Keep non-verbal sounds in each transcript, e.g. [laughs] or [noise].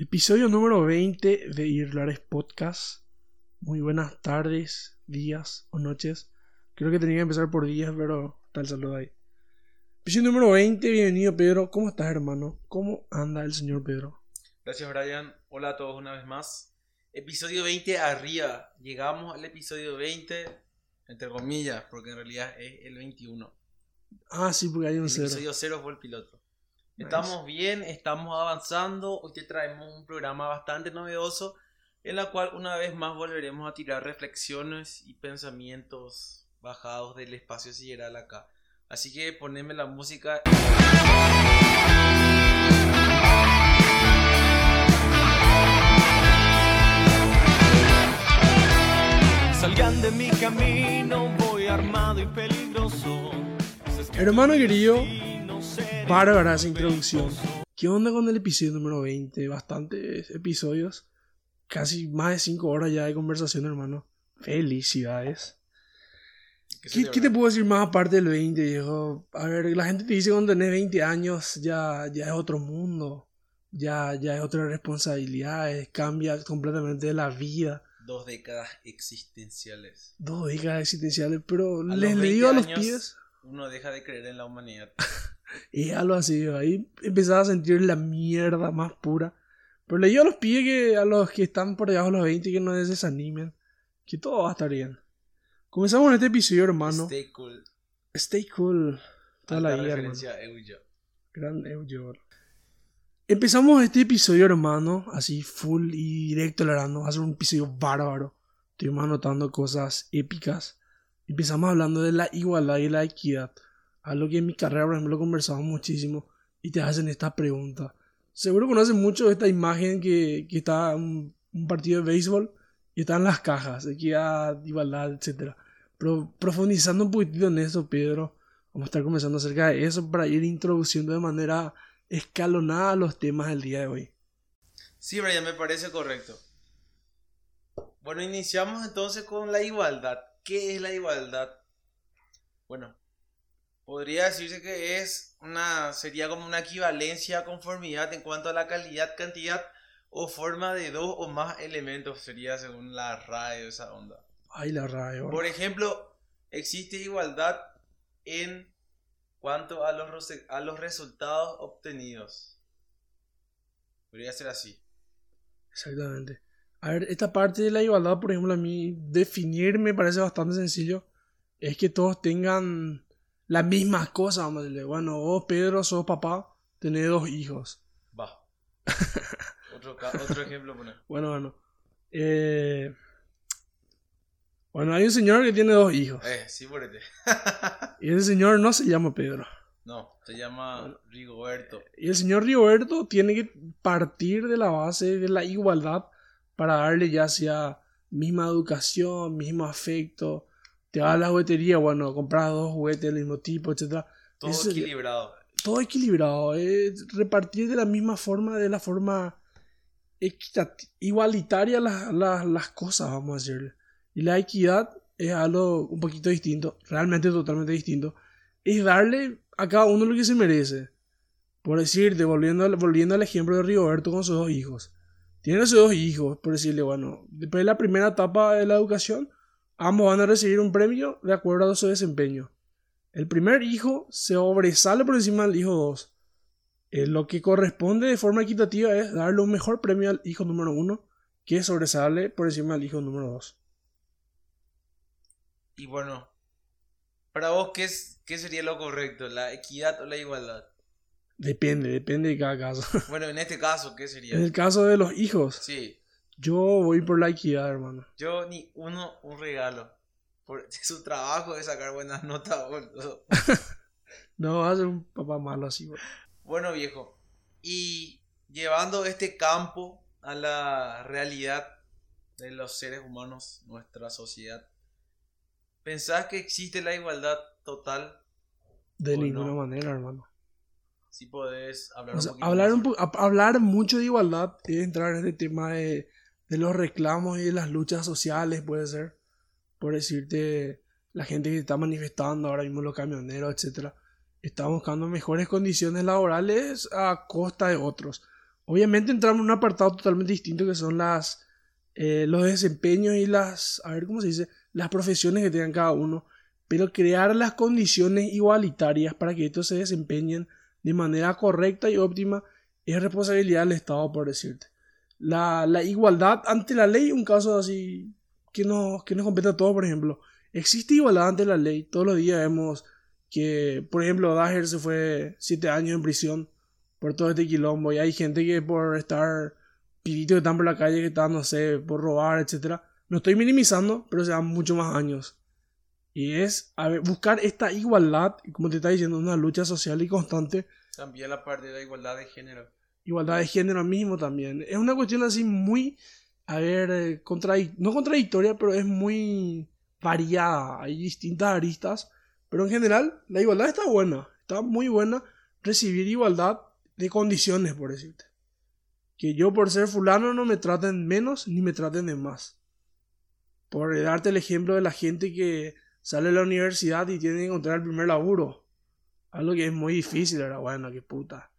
Episodio número 20 de Irlares Podcast. Muy buenas tardes, días o noches. Creo que tenía que empezar por días, pero tal saludo ahí. Episodio número 20, bienvenido Pedro. ¿Cómo estás, hermano? ¿Cómo anda el señor Pedro? Gracias, Brian. Hola a todos una vez más. Episodio 20 arriba. Llegamos al episodio 20, entre comillas, porque en realidad es el 21. Ah, sí, porque hay un El cero. episodio 0 fue el piloto. Estamos bien, estamos avanzando. Hoy te traemos un programa bastante novedoso en la cual una vez más volveremos a tirar reflexiones y pensamientos bajados del espacio sideral acá. Así que poneme la música. Salgan de mi camino, voy armado y peligroso. Hermano querido, bárbara esa introducción. ¿Qué onda con el episodio número 20? Bastantes episodios. Casi más de 5 horas ya de conversación, hermano. Felicidades. ¿Qué, qué te puedo decir más aparte del 20, viejo? A ver, la gente te dice cuando tenés 20 años ya, ya es otro mundo. Ya, ya es otras responsabilidades. Cambia completamente la vida. Dos décadas existenciales. Dos décadas existenciales. Pero A les digo a 20 los pies. Uno deja de creer en la humanidad. Y algo así, ahí empezaba a sentir la mierda más pura. Pero le digo a los pies que a los que están por debajo de los 20 que no se desanimen. Que todo va a estar bien. Comenzamos este episodio, hermano. Stay cool. Stay cool. Toda la Alta vida, hermano. referencia a Euyo. Gran Euyor. Empezamos este episodio, hermano, así full y directo, hermano. Va a ser un episodio bárbaro. Estuvimos anotando cosas épicas. Empezamos hablando de la igualdad y la equidad. Algo que en mi carrera, por ejemplo, conversamos muchísimo. Y te hacen esta pregunta. Seguro conocen mucho esta imagen que, que está un, un partido de béisbol y están las cajas, equidad, igualdad, etc. Pero profundizando un poquitito en eso, Pedro, vamos a estar conversando acerca de eso para ir introduciendo de manera escalonada los temas del día de hoy. Sí, Brian, me parece correcto. Bueno, iniciamos entonces con la igualdad. ¿Qué es la igualdad? Bueno, podría decirse que es una, sería como una equivalencia a conformidad en cuanto a la calidad, cantidad o forma de dos o más elementos, sería según la RAE o esa onda. Ay, la radio. Por ejemplo, existe igualdad en cuanto a los, a los resultados obtenidos. Podría ser así. Exactamente. A ver, esta parte de la igualdad, por ejemplo, a mí definir me parece bastante sencillo. Es que todos tengan las mismas cosas, vamos a decirle. Bueno, vos, Pedro, sos papá, tenés dos hijos. Va. [laughs] otro, otro ejemplo poner. Bueno, bueno. Eh, Bueno, hay un señor que tiene dos hijos. Eh, sí, ponete. [laughs] Y ese señor no se llama Pedro. No, se llama Rigoberto. Y el señor Rigoberto tiene que partir de la base de la igualdad para darle ya sea misma educación, mismo afecto. Te vas a la juguetería, bueno, compras dos juguetes del mismo tipo, etc. Todo equilibrado. Todo equilibrado, es repartir de la misma forma, de la forma igualitaria las, las, las cosas, vamos a decirle. Y la equidad es algo un poquito distinto, realmente totalmente distinto. Es darle a cada uno lo que se merece. Por decir, volviendo, al- volviendo al ejemplo de Rigoberto con sus dos hijos. Tiene sus dos hijos, por decirle, bueno, después de la primera etapa de la educación, ambos van a recibir un premio de acuerdo a su desempeño. El primer hijo se sobresale por encima del hijo 2. lo que corresponde de forma equitativa es darle un mejor premio al hijo número 1 que sobresale por encima del hijo número 2. Y bueno, para vos, ¿qué, es, ¿qué sería lo correcto? ¿La equidad o la igualdad? Depende, depende de cada caso. Bueno, en este caso, ¿qué sería? en el caso de los hijos, Sí, yo voy por la equidad, hermano. yo ni uno, un regalo. Por [laughs] su trabajo de sacar buenas notas, boludo. [laughs] No vas a ser un papá malo así, güey. Bueno, viejo. Y llevando este campo a la realidad de los seres humanos, nuestra sociedad, ¿pensás que existe la igualdad total? De ¿O ninguna no? manera, hermano. Si podés hablar O sea, un poquito hablar, un po- hablar mucho de igualdad es entrar en este tema de, de los reclamos y de las luchas sociales, puede ser. Por decirte, la gente que está manifestando ahora mismo, los camioneros, etcétera, está buscando mejores condiciones laborales a costa de otros. Obviamente entramos en un apartado totalmente distinto que son las eh, los desempeños y las, a ver cómo se dice, las profesiones que tengan cada uno, pero crear las condiciones igualitarias para que estos se desempeñen de manera correcta y óptima es responsabilidad del Estado, por decirte. La, igualdad ante la ley, un caso así que nos, que nos compete a todos, por ejemplo. Existe igualdad ante la ley. Todos los días vemos que, por ejemplo, Dager se fue siete años en prisión por todo este quilombo. Y hay gente que por estar pibitos que están por la calle, que están, no sé, por robar, etcétera. No estoy minimizando, pero se dan muchos más años. Y es a ver, buscar esta igualdad, como te está diciendo, una lucha social y constante. También la parte de la igualdad de género. Igualdad de género mismo también. Es una cuestión así muy, a ver, eh, no contradictoria, pero es muy variada. Hay distintas aristas. Pero en general, la igualdad está buena. Está muy buena recibir igualdad de condiciones, por decirte. Que yo por ser fulano no me traten menos ni me traten de más. Por darte el ejemplo de la gente que sale de la universidad y tiene que encontrar el primer laburo. Algo que es muy difícil, era bueno, qué puta.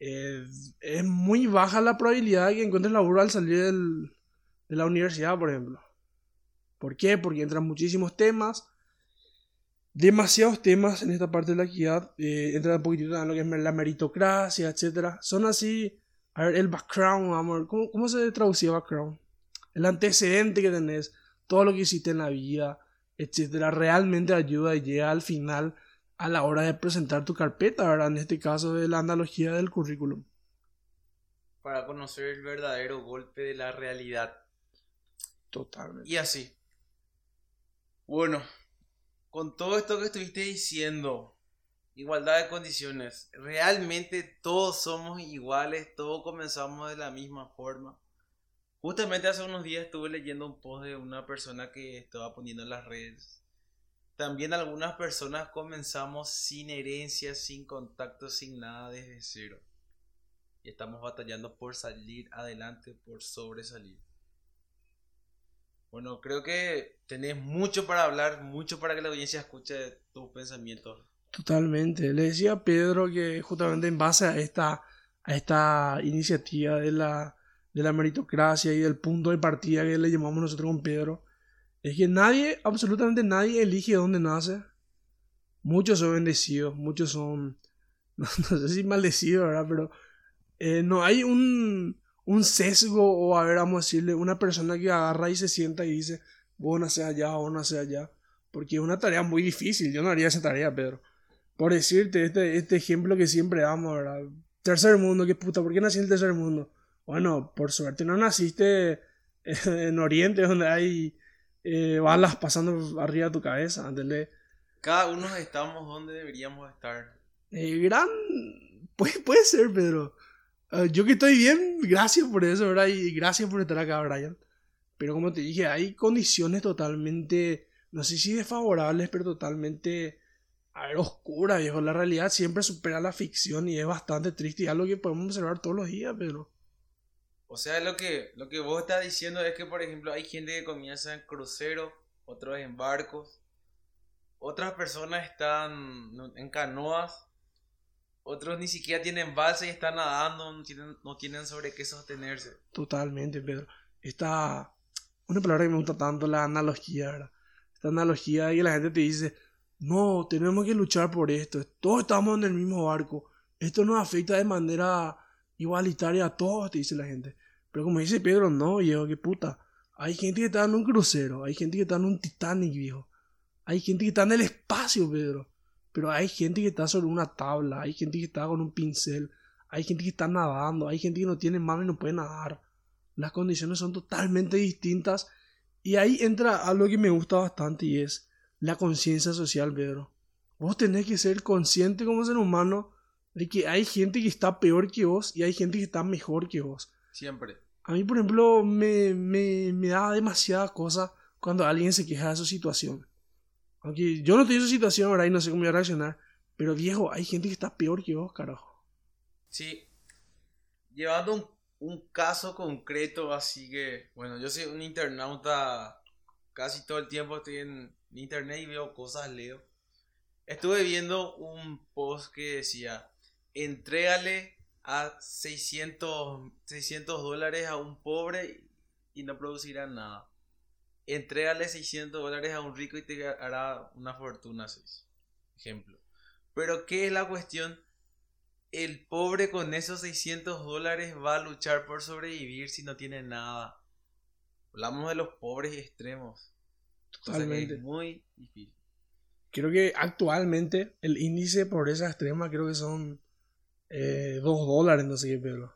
Es muy baja la probabilidad de que encuentres laburo al salir del, de la universidad, por ejemplo. ¿Por qué? Porque entran muchísimos temas, demasiados temas en esta parte de la equidad. Eh, entra un poquitito en lo que es la meritocracia, etc. Son así, a ver, el background, amor. ¿Cómo, cómo se traducía background? El antecedente que tenés, todo lo que hiciste en la vida, etc. Realmente ayuda y llega al final a la hora de presentar tu carpeta, ¿verdad? En este caso de la analogía del currículum. Para conocer el verdadero golpe de la realidad. Totalmente. Y así. Bueno, con todo esto que estuviste diciendo, igualdad de condiciones, realmente todos somos iguales, todos comenzamos de la misma forma. Justamente hace unos días estuve leyendo un post de una persona que estaba poniendo en las redes. También algunas personas comenzamos sin herencia, sin contacto, sin nada desde cero. Y estamos batallando por salir adelante, por sobresalir. Bueno, creo que tenés mucho para hablar, mucho para que la audiencia escuche tus pensamientos. Totalmente. Le decía a Pedro que justamente en base a esta, a esta iniciativa de la, de la meritocracia y del punto de partida que le llamamos nosotros con Pedro, es que nadie, absolutamente nadie elige dónde nace. Muchos son bendecidos, muchos son, [laughs] no, sé si maldecidos, ¿verdad? Pero eh, no hay un, un sesgo o a ver, vamos a decirle, una persona que agarra y se sienta y dice, vos nace allá, vos nace allá. Porque es una tarea muy difícil, yo no haría esa tarea, Pedro. Por decirte, este, este ejemplo que siempre damos, ¿verdad? Tercer mundo, qué puta, ¿por qué nací en el tercer mundo? Bueno, por suerte no naciste [laughs] en Oriente, donde hay eh, balas pasando arriba de tu cabeza, ¿entendés? Cada uno estamos donde deberíamos estar. Eh, gran... Puede, puede ser, Pedro. Ah, yo que estoy bien, gracias por eso, ¿verdad? Y gracias por estar acá, Brian. Pero como te dije, hay condiciones totalmente, no sé si desfavorables, pero totalmente, a ver, oscuras, viejo. La realidad siempre supera la ficción y es bastante triste y es algo que podemos observar todos los días, pero... O sea, lo que, lo que vos estás diciendo es que, por ejemplo, hay gente que comienza en crucero, otros en barcos, otras personas están en canoas otros ni siquiera tienen base y están nadando, no tienen, sobre qué sostenerse. Totalmente, Pedro. Esta, una palabra que me gusta tanto, la analogía, ¿verdad? Esta analogía y la gente te dice, no, tenemos que luchar por esto, todos estamos en el mismo barco, esto nos afecta de manera igualitaria a todos, te dice la gente. Pero como dice Pedro, no, viejo, qué puta. Hay gente que está en un crucero, hay gente que está en un Titanic, viejo. Hay gente que está en el espacio, Pedro. Pero hay gente que está sobre una tabla, hay gente que está con un pincel, hay gente que está nadando, hay gente que no tiene mano y no puede nadar. Las condiciones son totalmente distintas. Y ahí entra algo que me gusta bastante y es la conciencia social, Pedro. Vos tenés que ser consciente como ser humano de que hay gente que está peor que vos y hay gente que está mejor que vos. Siempre. A mí, por ejemplo, me, me, me da demasiada cosa cuando alguien se queja de su situación. Aunque yo no estoy en esa situación ahora y no sé cómo voy a reaccionar. Pero viejo, hay gente que está peor que vos, carajo. Sí. Llevando un, un caso concreto, así que, bueno, yo soy un internauta, casi todo el tiempo estoy en internet y veo cosas, leo. Estuve viendo un post que decía, entrégale a 600, 600 dólares a un pobre y no producirá nada. Entrégale 600 dólares a un rico y te hará una fortuna, seis. Ejemplo. Pero ¿qué es la cuestión? El pobre con esos 600 dólares va a luchar por sobrevivir si no tiene nada. Hablamos de los pobres extremos. Totalmente. es muy difícil. Creo que actualmente el índice de pobreza extrema creo que son 2 dólares, no sé qué, pero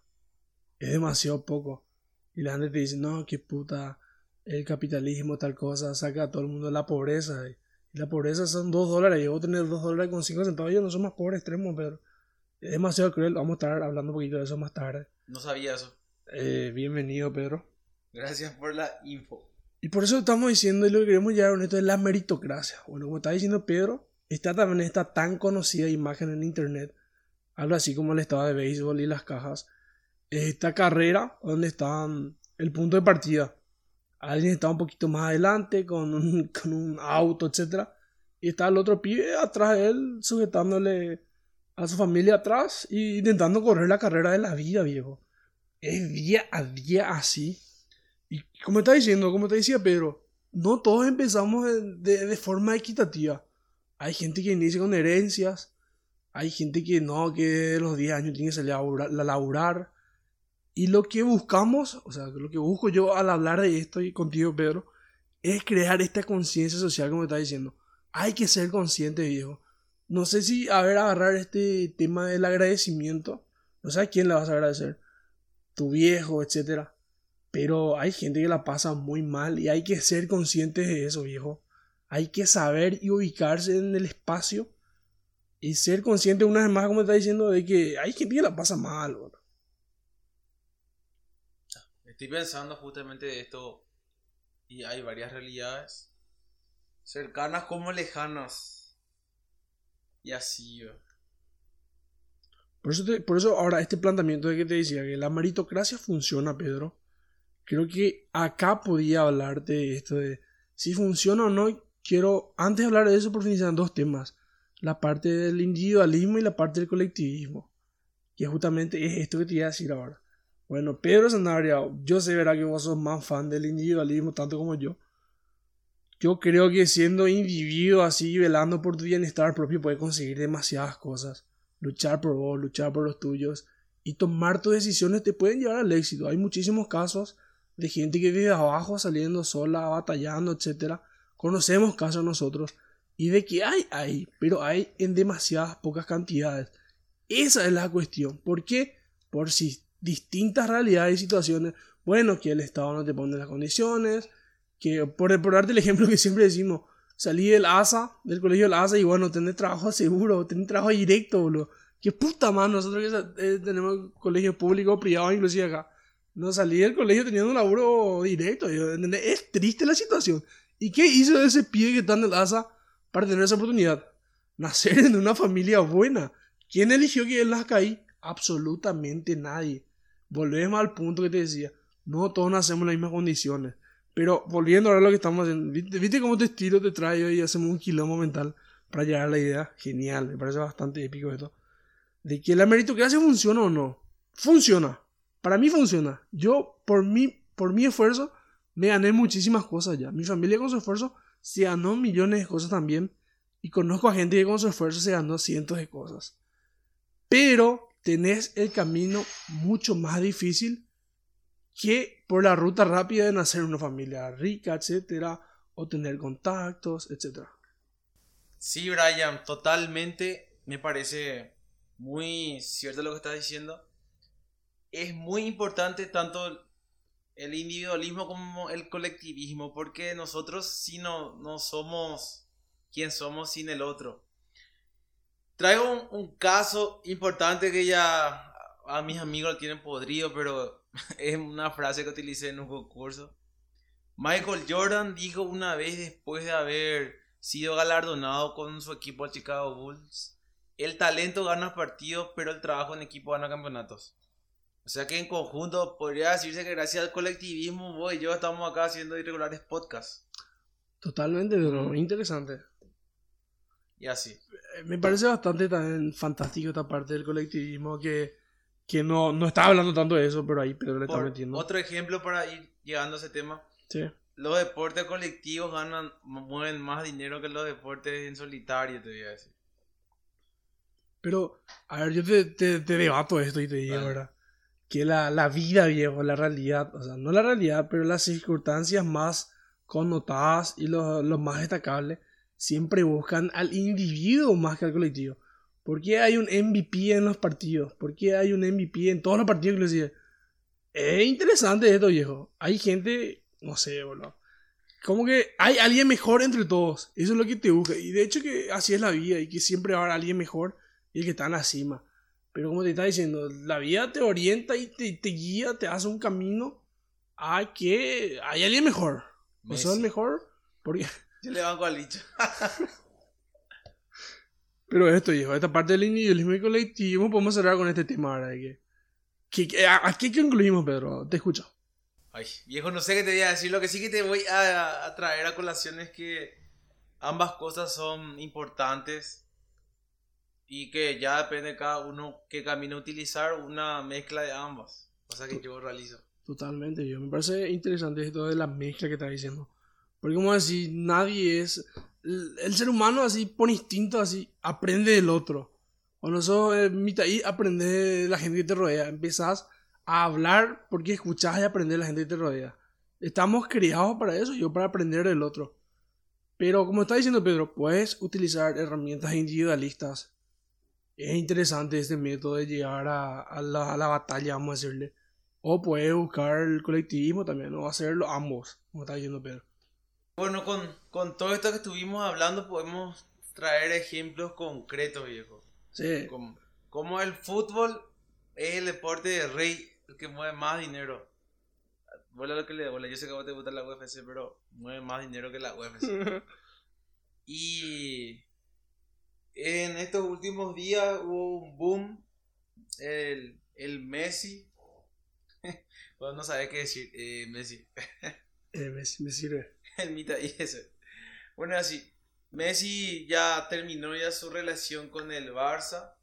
es demasiado poco. Y la gente te dice, no, qué puta, el capitalismo, tal cosa, saca a todo el mundo de la pobreza. Y, la pobreza son 2 dólares, y vos tenés 2 dólares con 5 centavos, yo no soy más pobre extremo, pero es demasiado cruel. Vamos a estar hablando un poquito de eso más tarde. No sabía eso. Eh, bienvenido, Pedro. Gracias por la info. Y por eso estamos diciendo, y lo que queremos llegar a esto es la meritocracia. Bueno, como está diciendo Pedro, está también esta tan conocida imagen en internet, así como el estado de béisbol y las cajas, esta carrera donde está el punto de partida. Alguien está un poquito más adelante con un, [laughs] con un auto, etc. Y está el otro pibe atrás de él, sujetándole a su familia atrás e intentando correr la carrera de la vida, viejo. Es día a día así. Y como está diciendo, como te decía Pedro, no todos empezamos de, de- de forma equitativa. Hay gente que inicia con herencias, hay gente que no, que los 10 años tiene que salir a laburar. Y lo que buscamos, o sea, lo que busco yo al hablar de esto y contigo, Pedro, es crear esta conciencia social, como está diciendo. Hay que ser consciente, viejo. No sé si, a ver, agarrar este tema del agradecimiento. No sé a quién le vas a agradecer. Tu viejo, etcétera. Pero hay gente que la pasa muy mal y hay que ser conscientes de eso, viejo. Hay que saber y ubicarse en el espacio y ser consciente una vez más, como está diciendo, de que hay gente que la pasa mal. bro. Estoy pensando justamente de esto y hay varias realidades cercanas como lejanas. Y así, yo. Por eso, te- por eso ahora este planteamiento de que te decía que la meritocracia funciona, Pedro. Creo que acá podía hablarte de esto de si funciona o no. Quiero, antes de hablar de eso, profundizar en dos temas. La parte del individualismo y la parte del colectivismo. Que justamente es esto que te iba a decir ahora. Bueno, Pedro Sanabria, yo sé, verá que vos sos más fan del individualismo tanto como yo. Yo creo que siendo individuo así, velando por tu bienestar propio, puedes conseguir demasiadas cosas luchar por vos, luchar por los tuyos y tomar tus decisiones te pueden llevar al éxito. Hay muchísimos casos de gente que vive abajo saliendo sola, batallando, etcétera. Conocemos casos nosotros y de que hay, hay, pero hay en demasiadas pocas cantidades. Esa es la cuestión. ¿Por qué? Por si distintas realidades y situaciones. Bueno, que el Estado no te pone las condiciones, que por, por darte el ejemplo que siempre decimos, salí del ASA, del colegio del ASA, y bueno, tenés trabajo seguro, tenés trabajo directo, boludo. Qué puta madre, nosotros que eh, tenemos colegio público, privado, inclusive acá. No salí del colegio teniendo un laburo directo, ¿entendés? Es triste la situación. ¿Y qué hizo ese pibe que está en el ASA para tener esa oportunidad? [laughs] Nacer en una familia buena. ¿Quién eligió que él nazca ahí? Absolutamente nadie. Volvemos al punto que te decía. No todos nacemos en las mismas condiciones. Pero volviendo ahora a lo que estamos haciendo, ¿viste, viste cómo te estiro, te traigo y hacemos un quilombo mental para llegar a la idea? Genial, me parece bastante épico esto. De que la meritocracia funciona o no. Funciona. Para mí funciona. Yo, por mi, por mi esfuerzo, me gané muchísimas cosas ya. Mi familia con su esfuerzo se ganó millones de cosas también. Y conozco a gente que con su esfuerzo se ganó cientos de cosas. Pero tenés el camino mucho más difícil que por la ruta rápida de nacer una familia rica, etcétera, o tener contactos, etcétera. Sí, Brian, totalmente me parece muy cierto lo que estás diciendo. Es muy importante tanto el individualismo como el colectivismo, porque nosotros sí no, no somos quien somos sin el otro. Traigo un, un caso importante que ya a mis amigos lo tienen podrido, pero [laughs] es una frase que utilicé en un concurso. Michael Jordan dijo una vez después de haber sido galardonado con su equipo el Chicago Bulls, el talento gana partidos, pero el trabajo en equipo gana campeonatos. O sea que en conjunto podría decirse que gracias al colectivismo vos y yo estamos acá haciendo irregulares podcasts. Totalmente, pero interesante. Y así. Eh, Me parece bastante también fantástico esta parte del colectivismo que, que no, no está hablando tanto de eso, pero ahí Pedro le está Por metiendo. otro ejemplo para ir llegando a ese tema. Sí. Los deportes colectivos ganan, mueven más dinero que los deportes en solitario, te voy a decir. Pero, a ver, yo te, te, te debato esto y te digo. ¿verdad? Que la, la vida, viejo, la realidad, o sea, no la realidad, pero las circunstancias más connotadas y los, más destacables siempre buscan al individuo más que al colectivo. ¿Por qué hay un MVP en los partidos? ¿Por qué hay un MVP en todos los partidos inclusive? Es interesante esto, viejo. Hay gente, no sé, boludo. Como que hay alguien mejor entre todos. Eso es lo que te busca. Y de hecho que así es la vida y que siempre va a haber alguien mejor y el que está en la cima. Pero como te está diciendo, la vida te orienta y te, te guía, te hace un camino a que hay alguien mejor. ¿No sos el mejor? Porque... Yo le banco al licho. [laughs] Pero esto, hijo, esta parte del individualismo y colectivo, podemos cerrar con este tema ahora. que- que- que- ¿A a qué concluimos, Pedro? Te escucho. Ay, viejo, no sé qué te voy a decir. Lo que sí que te voy a, a traer a colación es que ambas cosas son importantes y que ya depende de cada uno qué camino utilizar, una mezcla de ambas. Cosa que yo realizo. Totalmente, yo me parece interesante esto de la mezcla que estás diciendo. Porque como decir, nadie es... El, el ser humano así, por instinto así, aprende del otro. Cuando sos eh, mitad y aprendes de la gente que te rodea. Empezás a hablar porque escuchás y aprendes de la gente que te rodea. Estamos criados para eso, yo para aprender del otro. Pero como está diciendo Pedro, puedes utilizar herramientas individualistas. Es interesante este método de llegar a, a la, a la batalla, vamos a decirle. O puedes buscar el colectivismo también, o hacerlo ambos, como está diciendo Pedro. Bueno, con, con todo esto que estuvimos hablando podemos traer ejemplos concretos, viejo. Sí, Como, como el fútbol es el deporte de rey, el que mueve más dinero. Bola lo que le bola. Yo sé que a vos te gusta la UFC, pero mueve más dinero que la UFC. [laughs] Y en estos últimos días hubo un boom. El, el Messi. [laughs] Vos no sabés qué decir, eh, Messi. [laughs] Eh, me, me sirve. El mitad y ese. Bueno, así. Messi ya terminó ya su relación con el Barça.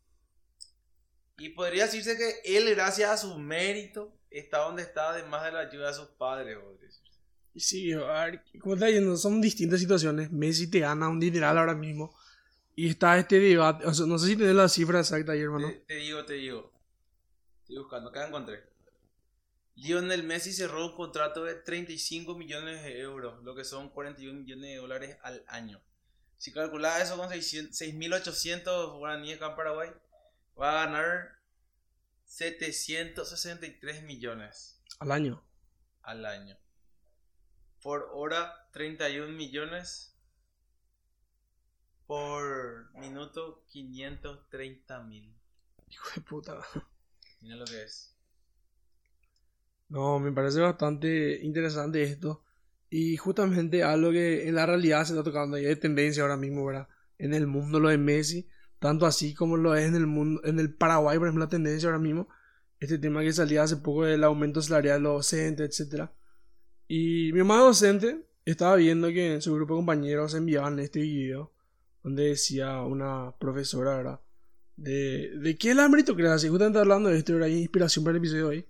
Y podría decirse que él, gracias a su mérito, está donde está, además de la ayuda de sus padres. sí, a ver, como está diciendo, son distintas situaciones. Messi te gana un dineral ahora mismo. Y está este debate, o sea, no sé si tenés la cifra exacta ahí, hermano. Te, te digo, te digo. Estoy buscando, acá encontré. Lionel Messi cerró un contrato de 35 millones de euros, lo que son 41 millones de dólares al año. Si calculás eso con 600 6.800 guaraníes acá en Paraguay, va a ganar 763 millones Al año. al año. Por hora, 31 millones. Por minuto, 530 mil. Hijo de puta. Mira lo que es. No, me parece bastante interesante esto. Y justamente algo que en la realidad se está tocando y es tendencia ahora mismo, ¿verdad? En el mundo lo de Messi, tanto así como lo es en el mundo, en el Paraguay, por ejemplo, la tendencia ahora mismo, este tema que salía hace poco del aumento salarial de los docentes, etcétera. Y mi hermano docente estaba viendo que en su grupo de compañeros enviaban este video donde decía una profesora, ¿verdad? De, de qué es la meritocracia, justamente hablando de esto, era inspiración para el episodio de hoy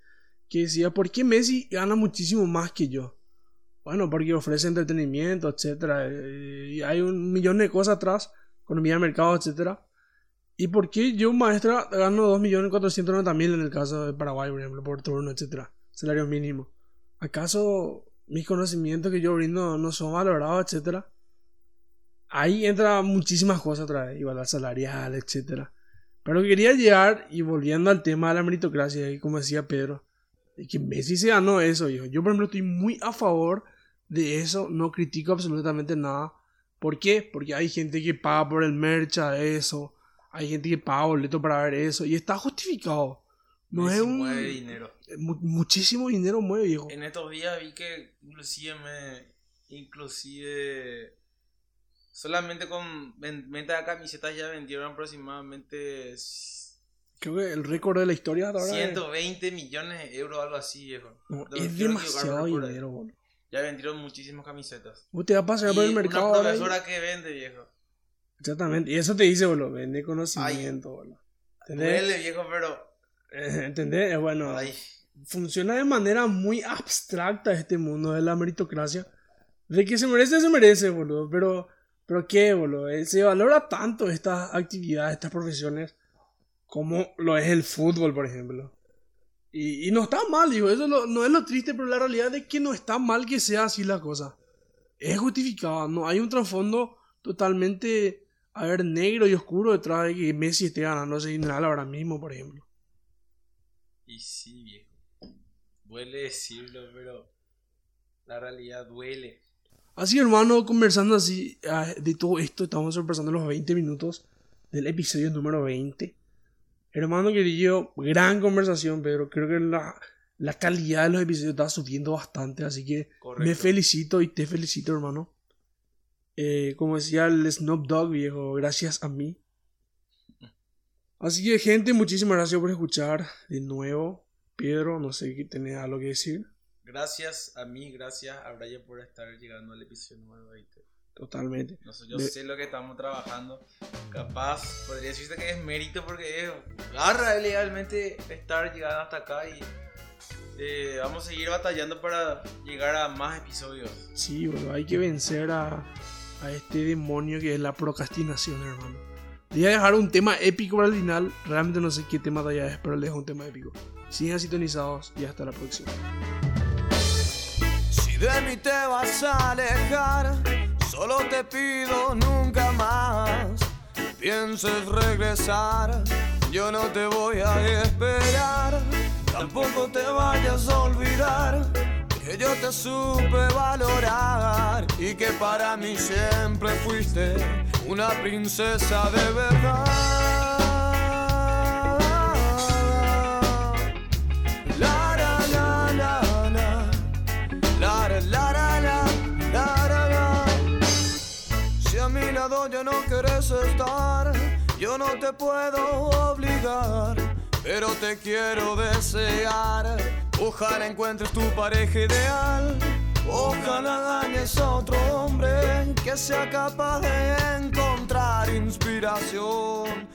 que decía, ¿por qué Messi gana muchísimo más que yo? Bueno, porque ofrece entretenimiento, etcétera, eh, y hay un millón de cosas atrás, economía de mercado, etcétera. ¿Y por qué yo, maestra, gano 2.490.000 en el caso de Paraguay, por ejemplo, por turno, etcétera? Salario mínimo. ¿Acaso mis conocimientos que yo brindo no son valorados, etcétera? Ahí entra muchísimas cosas otra vez, igualdad salarial, etcétera. Pero quería llegar, y volviendo al tema de la meritocracia, y como decía Pedro, de que Messi se ganó eso, hijo. Yo, por ejemplo, estoy muy a favor de eso, no critico absolutamente nada. ¿Por qué? Porque hay gente que paga por el mercha de eso, hay gente que paga boleto para ver eso, y está justificado. No Messi es un. mueve dinero. mu- muchísimo dinero mueve, viejo. En estos días vi que inclusive me inclusive solamente con ven- venta de camisetas ya vendieron aproximadamente Creo que el récord de la historia ahora es- 120 millones de euros algo así, viejo. no, No, es demasiado por dinero, boludo. Ya vendieron muchísimas camisetas. Vos te vas a pasear por Y el mercado una ahora y- profesora que vende, viejo. Exactamente. Y eso te dice, boludo. Vende conocimiento, boludo. ¿Entendés? Duele, viejo, pero Eh, ¿Entendés? Eh, Bueno, Ay, funciona de manera muy abstracta este mundo de la meritocracia. De que se merece, se merece, boludo. Pero, pero ¿qué, boludo? Eh, Se valora tanto estas actividades, estas profesiones, como lo es el fútbol, por ejemplo. Y, no está mal, digo, eso no es lo triste, pero la realidad es que no está mal que sea así la cosa. Es justificada, no hay un trasfondo totalmente, a ver, negro y oscuro detrás de que Messi esté ganando ese general ahora mismo, por ejemplo. y sí, viejo. Duele decirlo, pero la realidad duele. Así, hermano, conversando así ah, de todo esto, estamos sorpresando los 20 minutos del episodio número 20. Hermano querido, gran conversación, Pedro. Creo que la, la calidad de los episodios está subiendo bastante, así que Correcto. me felicito y te felicito, hermano. Eh, como decía el Snoop Dogg, viejo, gracias a mí. Así que, gente, muchísimas gracias por escuchar de nuevo. Pedro, no sé qué tenés algo que decir. Gracias a mí, gracias a Brian por estar llegando al episodio número 20. Totalmente. No sé, yo De- sé lo que estamos trabajando. Capaz podría decirse que es mérito porque es garra legalmente estar llegando hasta acá y eh, vamos a seguir batallando para llegar a más episodios. Sí, bro, hay que vencer a, a este demonio que es la procrastinación, hermano. Voy a dejar un tema épico para el final. Realmente no sé qué tema todavía es, pero le dejo un tema épico. Sigan sintonizados y hasta la próxima. De mí te vas a alejar, solo te pido nunca más pienses regresar. Yo no te voy a esperar, tampoco te vayas a olvidar que yo te supe valorar y que para mí siempre fuiste una princesa de verdad. A ya no quieres estar, yo no te puedo obligar, pero te quiero desear. Ojalá encuentres tu pareja ideal. Ojalá ganes otro hombre que sea capaz de encontrar inspiración.